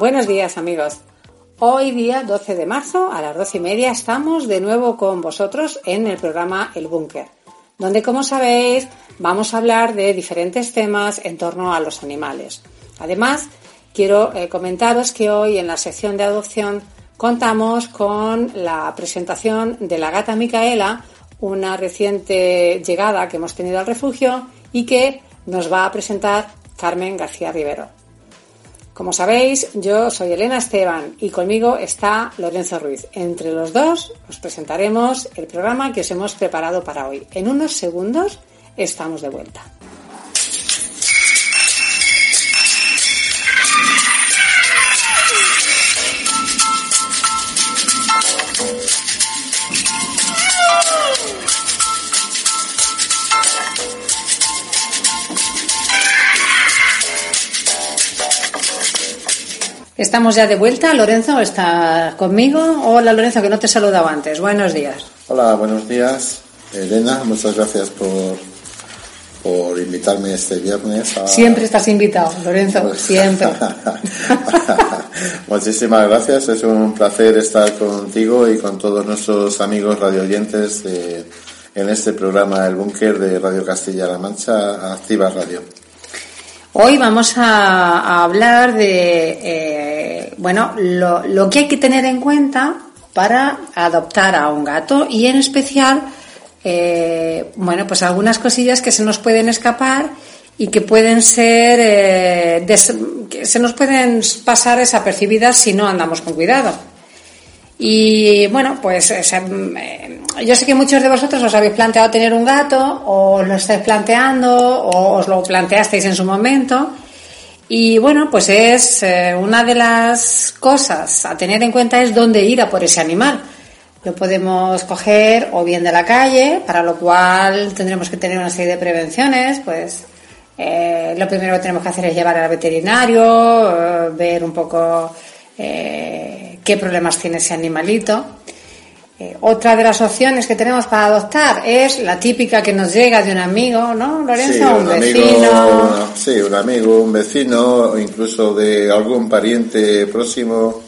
Buenos días amigos. Hoy día 12 de marzo a las 12 y media estamos de nuevo con vosotros en el programa El Búnker, donde como sabéis vamos a hablar de diferentes temas en torno a los animales. Además, quiero eh, comentaros que hoy en la sección de adopción contamos con la presentación de la gata Micaela, una reciente llegada que hemos tenido al refugio y que nos va a presentar Carmen García Rivero. Como sabéis, yo soy Elena Esteban y conmigo está Lorenzo Ruiz. Entre los dos os presentaremos el programa que os hemos preparado para hoy. En unos segundos estamos de vuelta. Estamos ya de vuelta. Lorenzo está conmigo. Hola Lorenzo, que no te he saludado antes. Buenos días. Hola, buenos días. Elena, muchas gracias por, por invitarme este viernes. Siempre estás invitado, Lorenzo, siempre. Muchísimas gracias, es un placer estar contigo y con todos nuestros amigos radioyentes de, en este programa El Búnker de Radio Castilla-La Mancha, Activa Radio. Hoy vamos a, hablar de, eh, bueno, lo, lo, que hay que tener en cuenta para adoptar a un gato y en especial, eh, bueno, pues algunas cosillas que se nos pueden escapar y que pueden ser, eh, que se nos pueden pasar desapercibidas si no andamos con cuidado. Y bueno, pues yo sé que muchos de vosotros os habéis planteado tener un gato, o lo estáis planteando, o os lo planteasteis en su momento. Y bueno, pues es eh, una de las cosas a tener en cuenta es dónde ir a por ese animal. Lo podemos coger o bien de la calle, para lo cual tendremos que tener una serie de prevenciones, pues eh, lo primero que tenemos que hacer es llevar al veterinario, eh, ver un poco qué problemas tiene ese animalito. Eh, otra de las opciones que tenemos para adoptar es la típica que nos llega de un amigo, ¿no, Lorenzo? un, vecino. sí, un amigo, un vecino, incluso de algún pariente próximo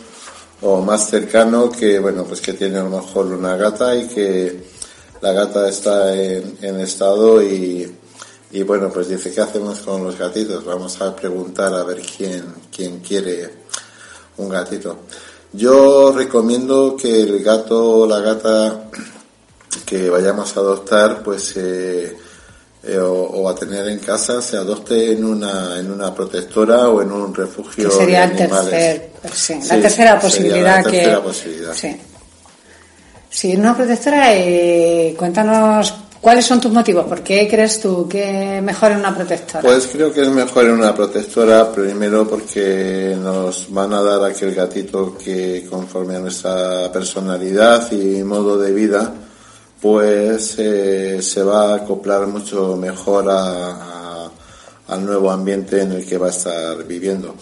o más cercano que, bueno, pues que tiene a lo mejor una gata y que la gata está en, en estado y, y bueno, pues dice, ¿qué hacemos con los gatitos? Vamos a preguntar a ver quién, quién quiere un gatito. Yo recomiendo que el gato o la gata que vayamos a adoptar, pues, eh, eh, o, a tener en casa, se adopte en una, en una protectora o en un refugio. Que sería de animales. la tercera posibilidad la tercera que. Posibilidad. Sí. Sí, una protectora, eh, cuéntanos ¿Cuáles son tus motivos? ¿Por qué crees tú que es mejor en una protectora? Pues creo que es mejor en una protectora, primero porque nos van a dar aquel gatito que conforme a nuestra personalidad y modo de vida, pues eh, se va a acoplar mucho mejor al nuevo ambiente en el que va a estar viviendo.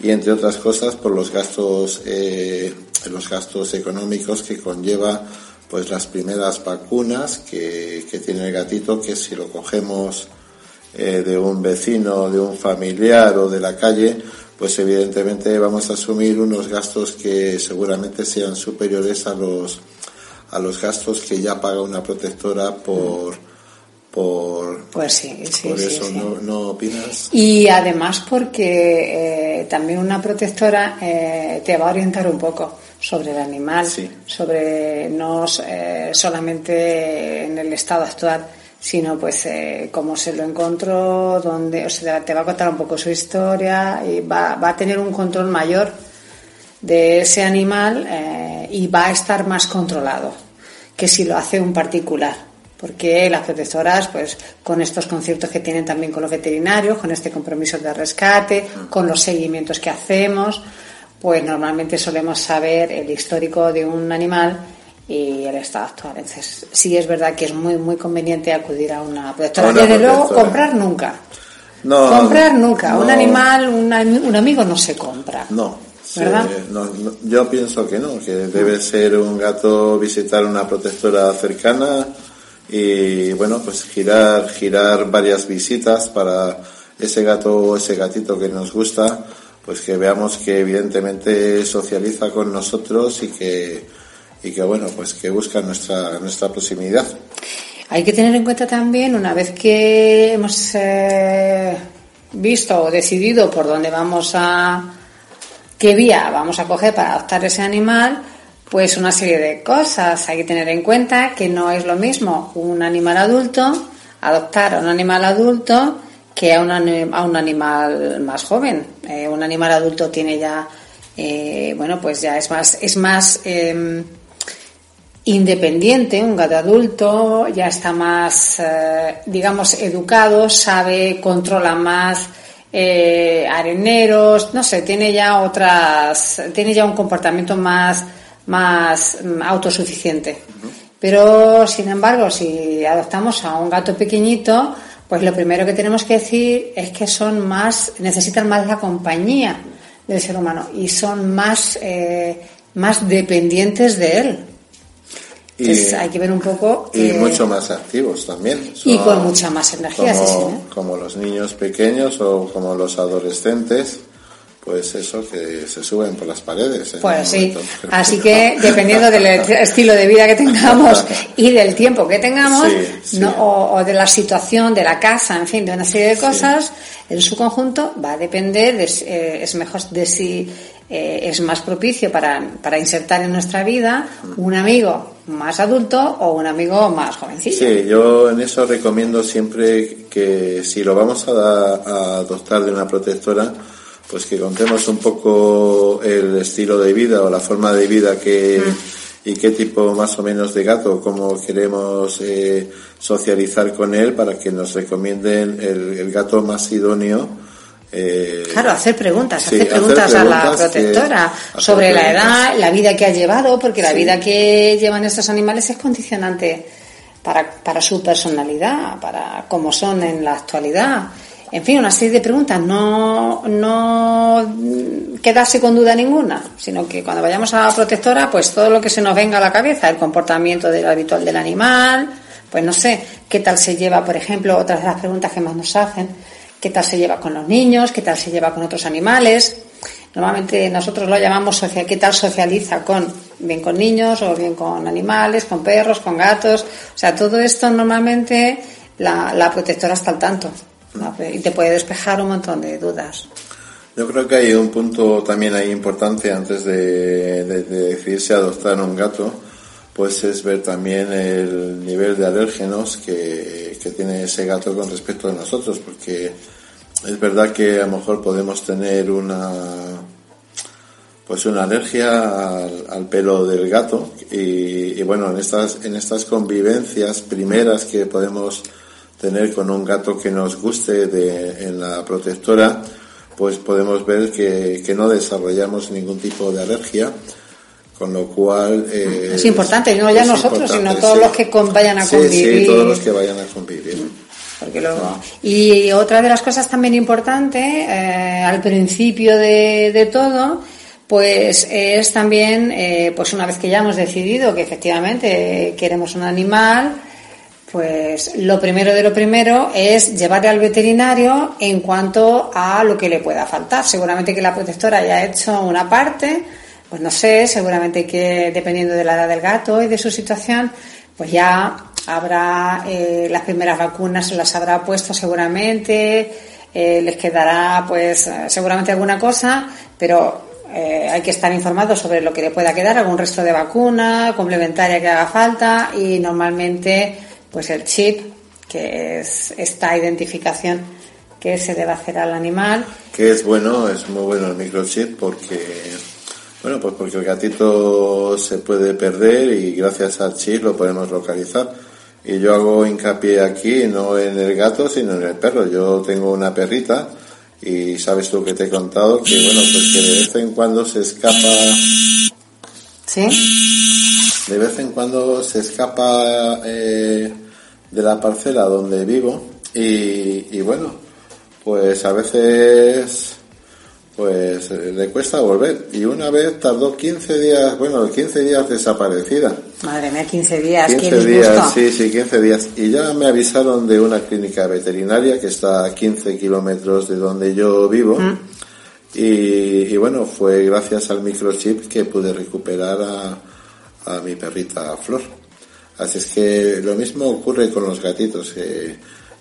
Y entre otras cosas por los gastos, eh, los gastos económicos que conlleva pues las primeras vacunas que, tiene el gatito, que si lo cogemos eh, de un vecino, de un familiar o de la calle, pues evidentemente vamos a asumir unos gastos que seguramente sean superiores a los a los gastos que ya paga una protectora por por pues sí, sí, por eso ¿no, ¿no, opinas y además porque eh, también una protectora eh, te va a orientar un poco sobre el animal, sobre no eh, solamente en el estado actual, sino pues eh, cómo se lo encontró, dónde, o sea, te va a contar un poco su historia y va, va a tener un control mayor de ese animal eh, y va a estar más controlado que si lo hace un particular. Porque las protectoras, pues, con estos conciertos que tienen también con los veterinarios, con este compromiso de rescate, con los seguimientos que hacemos, pues normalmente solemos saber el histórico de un animal y el estado actual. Entonces, sí es verdad que es muy muy conveniente acudir a una protectora. Desde luego, comprar nunca. No, comprar nunca. Un animal, un, amigo no se compra. No. ¿verdad? yo pienso que no, que debe ser un gato visitar una protectora cercana y bueno, pues girar, girar varias visitas para ese gato o ese gatito que nos gusta pues que veamos que evidentemente socializa con nosotros y que, y que bueno, pues que busca nuestra, nuestra proximidad. Hay que tener en cuenta también, una vez que hemos eh, visto o decidido por dónde vamos a, qué vía vamos a coger para adoptar ese animal, pues una serie de cosas. Hay que tener en cuenta que no es lo mismo un animal adulto, adoptar a un animal adulto que a un, a un animal más joven. Eh, un animal adulto tiene ya, eh, bueno, pues ya es más, es más em, independiente, un gato adulto ya está más, eh, digamos, educado, sabe, controla más areneros, no sé, tiene ya otras, tiene ya un comportamiento más, más mm, autosuficiente. Pero, sin embargo, si adoptamos a un gato pequeñito, pues lo primero que tenemos que decir es que son más, necesitan más la compañía del ser humano y son más, eh, más dependientes de él. Entonces hay que ver un poco. Y eh, mucho más activos también. y con mucha más energía, como, sí, sí, ¿eh? Como los niños pequeños o como los adolescentes pues eso, que se suben por las paredes. Pues sí, así que dependiendo del estilo de vida que tengamos y del tiempo que tengamos, O, de la situación de la casa, en fin, de una serie de cosas, en su conjunto va a depender, de, eh, es mejor de si eh, es más propicio para, para insertar en nuestra vida un amigo más adulto o un amigo más jovencito. Sí, yo en eso recomiendo siempre que si lo vamos a, a adoptar de una protectora, pues que contemos un poco el estilo de vida o la forma de vida que y qué tipo más o menos de gato, cómo queremos eh, socializar con él para que nos recomienden el, gato más idóneo. Eh, claro, hacer preguntas, hacer, preguntas a la protectora sobre la edad, la vida que ha llevado, porque la vida que llevan estos animales es condicionante para, para su personalidad, para cómo son en la actualidad en fin, una serie de preguntas, no, no quedarse con duda ninguna, sino que cuando vayamos a la protectora, pues todo lo que se nos venga a la cabeza, el comportamiento del habitual del animal, pues no sé, qué tal se lleva, por ejemplo, otras de las preguntas que más nos hacen, qué tal se lleva con los niños, qué tal se lleva con otros animales. Normalmente nosotros lo llamamos social, qué tal socializa con, bien con niños o bien con animales, con perros, con gatos. O sea, todo esto normalmente la, la protectora está al tanto y te puede despejar un montón de dudas. Yo creo que hay un punto también ahí importante antes de, decidirse a adoptar un gato, pues es ver también el nivel de alérgenos que, tiene ese gato con respecto a nosotros, porque es verdad que a lo mejor podemos tener una pues una alergia al, pelo del gato y, y, bueno en estas en estas convivencias primeras que podemos tener con un gato que nos guste de, en la protectora, pues podemos ver que, que no desarrollamos ningún tipo de alergia, con lo cual... Eh, es importante, no ya nosotros, sino todos los que vayan a convivir. Sí, todos los que vayan a convivir. Porque luego... Y otra de las cosas también importante, eh, al principio de, de todo, pues es también, eh, pues una vez que ya hemos decidido que efectivamente queremos un animal, pues lo primero de lo primero es llevarle al veterinario en cuanto a lo que le pueda faltar. Seguramente que la protectora haya hecho una parte, pues no sé, seguramente que dependiendo de la edad del gato y de su situación, pues ya habrá eh, las primeras vacunas se las habrá puesto seguramente, eh, les quedará pues seguramente alguna cosa, pero eh, hay que estar informados sobre lo que le pueda quedar, algún resto de vacuna complementaria que haga falta y normalmente pues el chip, que es esta identificación que se debe hacer al animal. Que es bueno, es muy bueno el microchip porque, bueno, pues porque el gatito se puede perder y gracias al chip lo podemos localizar. Y yo hago hincapié aquí, no en el gato, sino en el perro. Yo tengo una perrita y sabes tú que te he contado que, bueno, pues que de vez en cuando se escapa. ¿Sí? De vez en cuando se escapa eh, de la parcela donde vivo y, bueno, pues a veces pues le cuesta volver. Y una vez tardó 15 días, bueno, 15 días desaparecida. Madre mía, 15 días, 15 días, sí, sí, 15 días. Y ya me avisaron de una clínica veterinaria que está a 15 kilómetros de donde yo vivo. Mm. Y, bueno, fue gracias al microchip que pude recuperar a, a mi perrita Flor. Así es que lo mismo ocurre con los gatitos. Eh,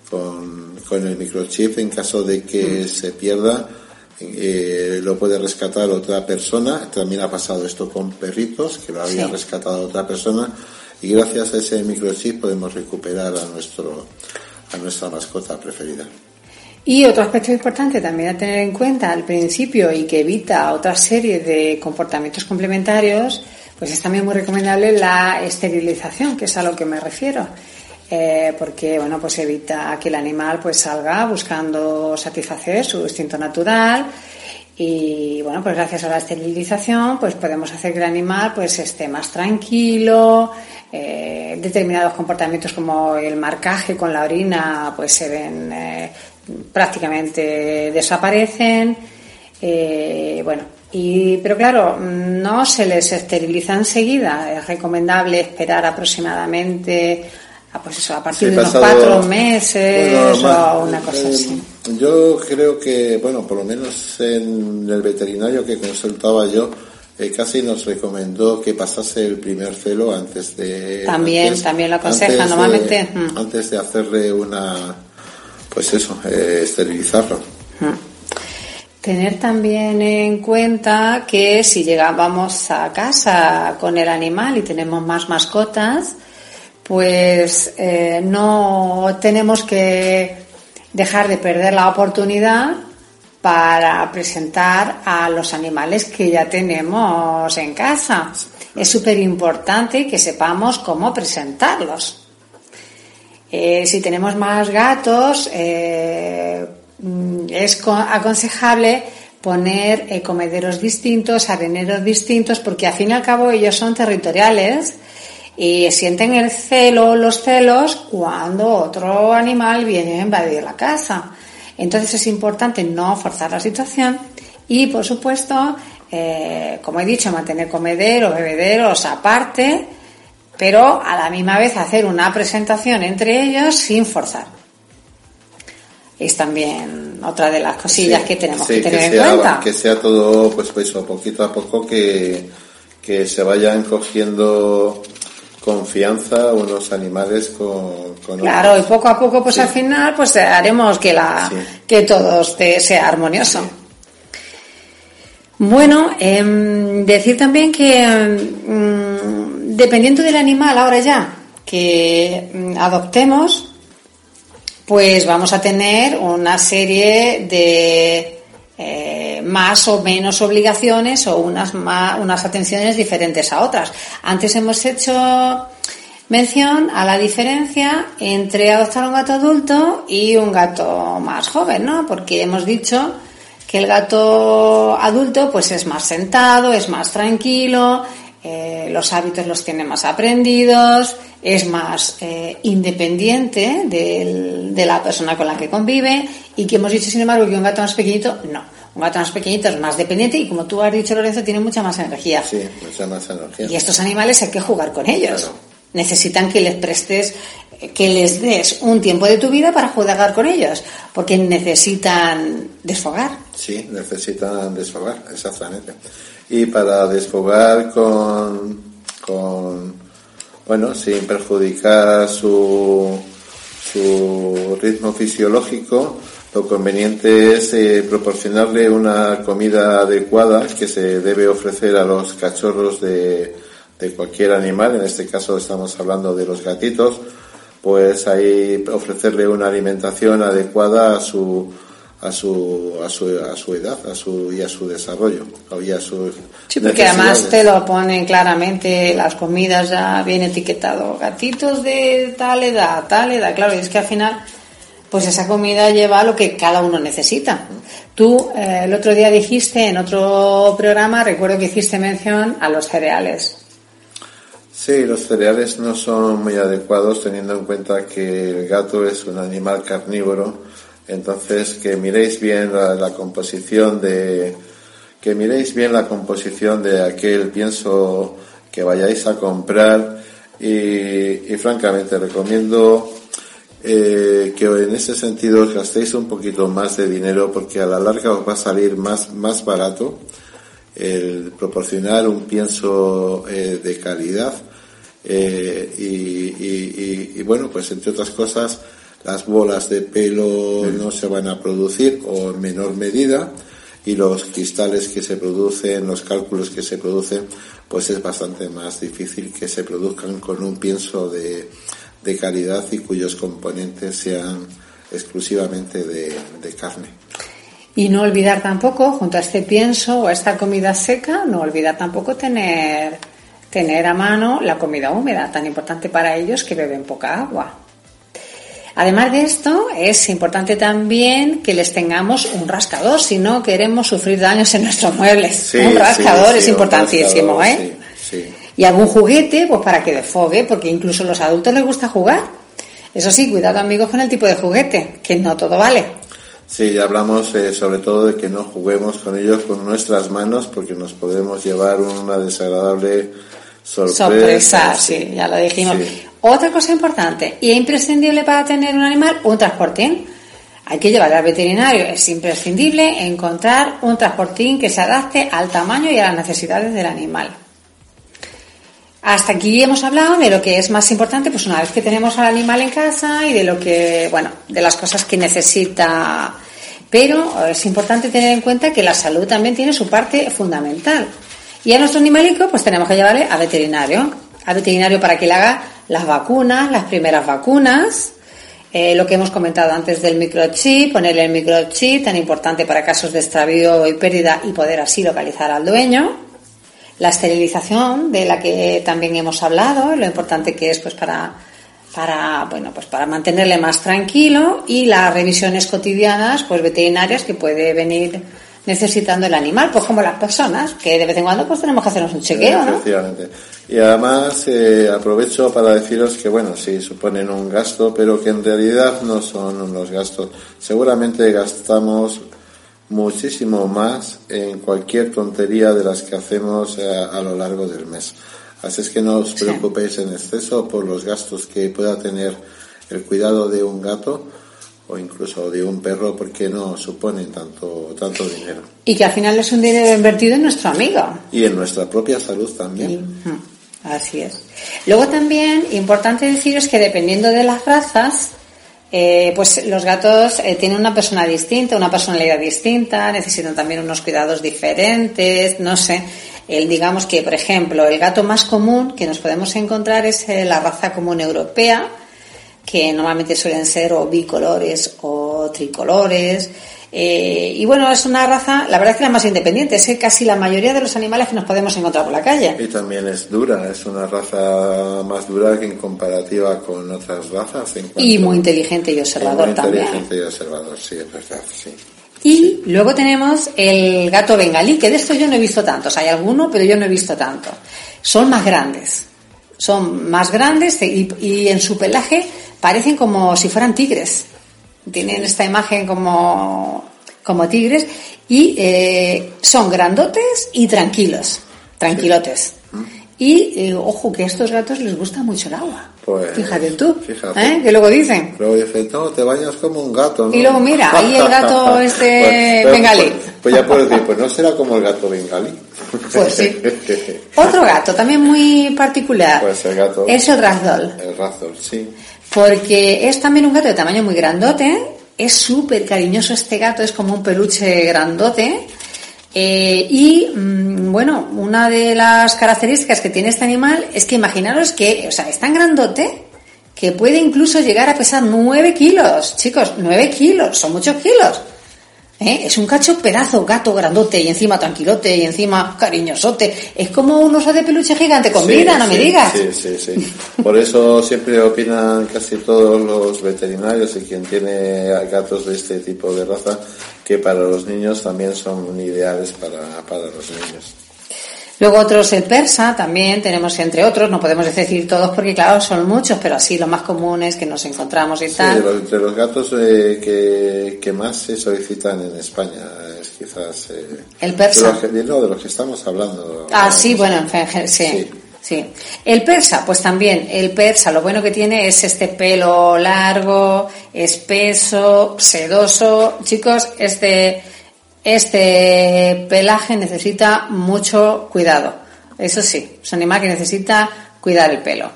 con, con, el microchip, en caso de que mm. se pierda, eh, lo puede rescatar otra persona. También ha pasado esto con perritos, que lo había rescatado otra persona. Y gracias a ese microchip podemos recuperar a, nuestro, a nuestra mascota preferida. Y otro aspecto importante también a tener en cuenta al principio y que evita otra serie de comportamientos complementarios, pues es también muy recomendable la esterilización, que es a lo que me refiero. Eh, porque bueno pues evita que el animal pues salga buscando satisfacer su instinto natural y bueno pues gracias a la esterilización pues podemos hacer que el animal pues esté más tranquilo eh, determinados comportamientos como el marcaje con la orina pues se ven eh, prácticamente desaparecen. Bueno, y, pero claro, no se les esteriliza enseguida. Es recomendable esperar aproximadamente a, pues eso, a partir de unos cuatro meses o una cosa así. Yo creo que, bueno, por lo menos en el veterinario que consultaba yo, eh, casi nos recomendó que pasase el primer celo antes de... También, también lo aconseja normalmente. Mm. Antes de hacerle una pues eso, eh, esterilizarlo. Tener también en cuenta que si llegábamos a casa con el animal y tenemos más mascotas, pues eh, no tenemos que dejar de perder la oportunidad para presentar a los animales que ya tenemos en casa. Es súper importante que sepamos cómo presentarlos. Eh, si tenemos más gatos, eh, es aconsejable poner eh, comederos distintos, areneros distintos, porque al fin y al cabo ellos son territoriales y sienten el celo, los celos, cuando otro animal viene a invadir la casa. Entonces es importante no forzar la situación y, por supuesto, como he dicho, mantener comederos, bebederos aparte pero a la misma vez hacer una presentación entre ellos sin forzar. Es también otra de las cosillas que tenemos que tener en cuenta. Que sea todo, pues, pues poquito a poco que, que se vayan cogiendo confianza unos animales con, claro y poco a poco pues al final pues haremos que la que todo sea armonioso. Bueno em, decir también que mm, dependiendo del animal ahora ya que mm, adoptemos, pues vamos a tener una serie de eh, más o menos obligaciones o unas, unas atenciones diferentes a otras. Antes hemos hecho mención a la diferencia entre adoptar un gato adulto y un gato más joven, ¿no? Porque hemos dicho que el gato adulto pues es más sentado, es más tranquilo, eh, los hábitos los tiene más aprendidos, es más eh, independiente de la persona con la que convive y que hemos dicho, sin embargo, que un gato más pequeñito, no. Un gato más pequeñito es más dependiente y como tú has dicho, Lorenzo, tiene mucha más energía. Sí, mucha más energía. Y estos animales hay que jugar con ellos. Necesitan que les prestes, que les des un tiempo de tu vida para jugar con ellos, porque necesitan desfogar. Sí, necesitan desfogar, exactamente y para desfogar con, con bueno, sin perjudicar su, su ritmo fisiológico, lo conveniente es eh, proporcionarle una comida adecuada que se debe ofrecer a los cachorros de, de cualquier animal, en este caso estamos hablando de los gatitos, pues ahí ofrecerle una alimentación adecuada a su a su, a su, a su edad a su, y a su desarrollo. Y a sus sí, porque además te lo ponen claramente, las comidas ya bien etiquetado, gatitos de tal edad, tal edad, claro, y es que al final, pues esa comida lleva lo que cada uno necesita. Tú eh, el otro día dijiste en otro programa, recuerdo que hiciste mención a los cereales. Sí, los cereales no son muy adecuados teniendo en cuenta que el gato es un animal carnívoro entonces, que miréis bien la, composición de, que miréis bien la composición de aquel pienso que vayáis a comprar y, francamente recomiendo eh, que en ese sentido gastéis un poquito más de dinero porque a la larga os va a salir más, más barato el proporcionar un pienso eh, de calidad eh, y, bueno, pues entre otras cosas, las bolas de pelo no se van a producir o en menor medida y los cristales que se producen, los cálculos que se producen, pues es bastante más difícil que se produzcan con un pienso de, de calidad y cuyos componentes sean exclusivamente de, de carne. Y no olvidar tampoco, junto a este pienso o a esta comida seca, no olvidar tampoco tener tener a mano la comida húmeda, tan importante para ellos que beben poca agua. Además de esto, es importante también que les tengamos un rascador si no queremos sufrir daños en nuestros muebles. un rascador es importantísimo, ¿eh? Y algún juguete, pues para que desfogue, porque incluso a los adultos les gusta jugar. Eso sí, cuidado amigos con el tipo de juguete, que no todo vale. Sí, ya hablamos eh, sobre todo de que no juguemos con ellos con nuestras manos porque nos podemos llevar una desagradable sorpresa. sí, ya lo dijimos. Otra cosa importante y imprescindible para tener un animal, un transportín. Hay que llevar al veterinario. Es imprescindible encontrar un transportín que se adapte al tamaño y a las necesidades del animal. Hasta aquí hemos hablado de lo que es más importante, pues una vez que tenemos al animal en casa y de lo que, bueno, de las cosas que necesita. Pero es importante tener en cuenta que la salud también tiene su parte fundamental. Y a nuestro animalico, pues tenemos que llevarle a veterinario. A veterinario para que le haga las vacunas, las primeras vacunas, eh, lo que hemos comentado antes del microchip, ponerle el microchip, tan importante para casos de extravío y pérdida y poder así localizar al dueño. La esterilización, de la que también hemos hablado, lo importante que es pues para, para, bueno, pues para mantenerle más tranquilo y las revisiones cotidianas, pues veterinarias que puede venir necesitando el animal, pues como las personas, que de vez en cuando pues tenemos que hacernos un chequeo, ¿no? Efectivamente. Y además eh, aprovecho para deciros que, bueno, sí, suponen un gasto, pero que en realidad no son unos gastos. Seguramente gastamos muchísimo más en cualquier tontería de las que hacemos eh, a, lo largo del mes. Así es que no os preocupéis en exceso por los gastos que pueda tener el cuidado de un gato o incluso de un perro porque no suponen tanto, tanto dinero. Y que al final es un dinero invertido en nuestro amigo. Y en nuestra propia salud también. así es. Luego también, importante deciros que dependiendo de las razas, eh, pues los gatos eh, tienen una persona distinta, una personalidad distinta, necesitan también unos cuidados diferentes, no sé. El, digamos que, por ejemplo, el gato más común que nos podemos encontrar es eh, la raza común europea, que normalmente suelen ser o bicolores o tricolores. Eh, y bueno, es una raza, la verdad es que la más independiente, es casi la mayoría de los animales que nos podemos encontrar por la calle. Y también es dura, es una raza más dura que en comparativa con otras razas. y muy inteligente y observador también. Muy inteligente y observador, sí, es verdad, sí. Y luego tenemos el gato bengalí, que de esto yo no he visto tantos. Hay alguno, pero yo no he visto tanto. Son más grandes. Son más grandes y en su pelaje parecen como si fueran tigres. Tienen esta imagen como, como tigres y eh, son grandotes y tranquilos, tranquilotes. Y eh, ojo que a estos gatos les gusta mucho el agua. Pues, fíjate tú, ¿eh? que luego dicen. Luego dicen, no, te bañas como un gato. ¿no? Y luego mira, ahí el gato este pues, bengalí. Pues, pues, ya puedes decir, pues no será como el gato bengalí. Pues sí. Otro gato también muy particular. Pues el gato. Es el ragdoll. El ragdoll, sí porque es también un gato de tamaño muy grandote, es súper cariñoso este gato, es como un peluche grandote. Eh, y mm, bueno, una de las características que tiene este animal es que imaginaros que, o sea, es tan grandote que puede incluso llegar a pesar 9 kilos. Chicos, 9 kilos, son muchos kilos. ¿Eh? Es un cacho pedazo, gato grandote y encima tranquilote y encima cariñosote. Es como un oso de peluche gigante con vida, no me digas. Sí, sí, sí. Por eso siempre opinan casi todos los veterinarios y quien tiene gatos de este tipo de raza que para los niños también son ideales para, para los niños. Luego otros el persa también tenemos entre otros, no podemos decir todos porque claro son muchos, pero así los más comunes que nos encontramos y tal. Sí, entre los gatos eh, que, que, más se solicitan en España es quizás... Eh, el persa. De los, no, de los que estamos hablando. Ah, sí, bueno, en sí. Sí. El persa, pues también, el persa lo bueno que tiene es este pelo largo, espeso, sedoso. Chicos, este, este pelaje necesita mucho cuidado. Eso sí, es un animal que necesita cuidar el pelo.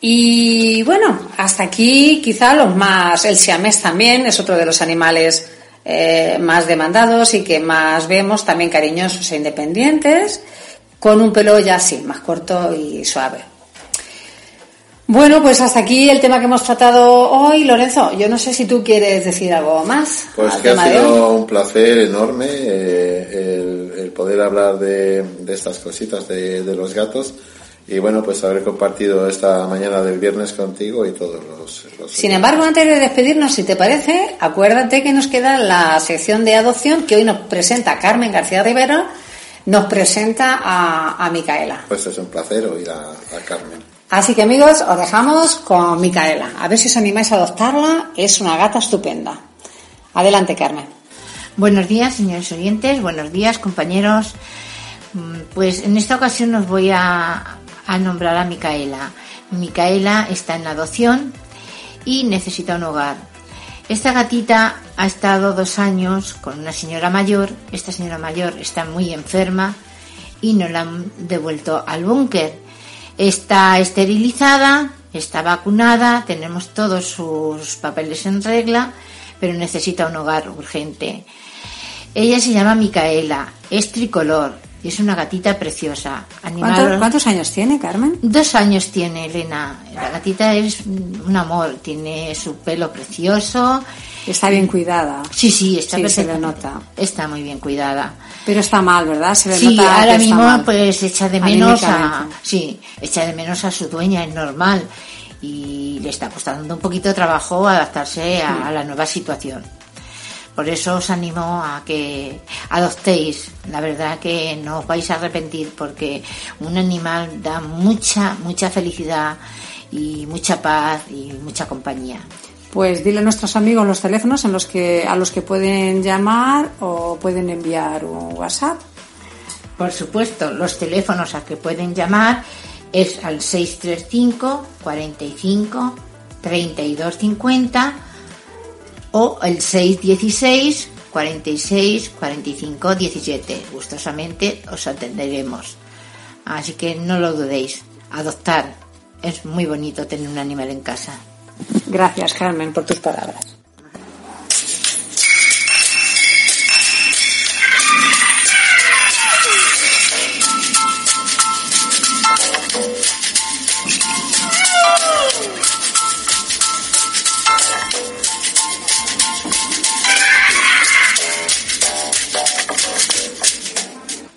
Y bueno, hasta aquí quizá los más, el siamés también es otro de los animales eh, más demandados y que más vemos también cariñosos e independientes con un pelo ya así, más corto y suave. Bueno, pues hasta aquí el tema que hemos tratado hoy, Lorenzo. Yo no sé si tú quieres decir algo más. Pues que ha sido un placer enorme eh, el, poder hablar de, estas cositas de, los gatos y bueno, pues haber compartido esta mañana del viernes contigo y todos los, los, Sin embargo, antes de despedirnos, si te parece, acuérdate que nos queda la sección de adopción que hoy nos presenta Carmen García Rivera nos presenta a, Micaela. Pues es un placer oír a, Carmen. Así que amigos, os dejamos con Micaela. A ver si os animáis a adoptarla. Es una gata estupenda. Adelante, Carmen. Buenos días, señores oyentes. Buenos días, compañeros. Mm, pues en esta ocasión os voy a, a nombrar a Micaela. Micaela está en adopción y necesita un hogar. Esta gatita ha estado dos años con una señora mayor. Esta señora mayor está muy enferma y no la han devuelto al búnker. Está esterilizada, está vacunada, tenemos todos sus papeles en regla, pero necesita un hogar urgente. Ella se llama Micaela, es tricolor, y es una gatita preciosa. ¿Cuántos, años tiene, Carmen? Dos años tiene Elena. La gatita es un amor, tiene su pelo precioso. Está bien cuidada. Sí, sí, está sí, se le nota. Está muy bien cuidada. Pero está mal, ¿verdad? Se le sí, nota ahora mismo pues echa de menos a, sí, echa de menos a su dueña, es normal. Y le está costando un poquito de trabajo adaptarse a la nueva situación. Por eso os animo a que adoptéis. La verdad que no os vais a arrepentir porque un animal da mucha, mucha felicidad y mucha paz y mucha compañía. Pues dile a nuestros amigos los teléfonos en los que, a los que pueden llamar o pueden enviar un WhatsApp. Por supuesto, los teléfonos a que pueden llamar es al 635 45 32 50 o el 616 46 45 17. Gustosamente os atenderemos. Así que no lo dudéis. Adoptar. Es muy bonito tener un animal en casa. Gracias, Carmen, por tus palabras.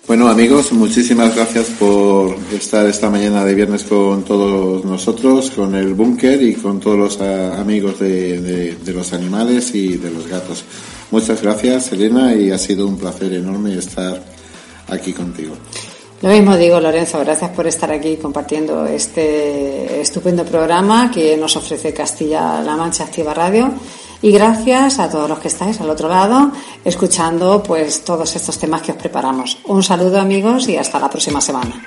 Bueno amigos, muchísimas gracias por estar esta mañana de viernes con todos nosotros, con el búnker y con todos los ah, amigos de, los animales y de los gatos. Muchas gracias Elena y ha sido un placer enorme estar aquí contigo. Lo mismo digo Lorenzo, gracias por estar aquí compartiendo este estupendo programa que nos ofrece Castilla-La Mancha Activa Radio y gracias a todos los que estáis al otro lado escuchando pues todos estos temas que os preparamos. Un saludo amigos y hasta la próxima semana.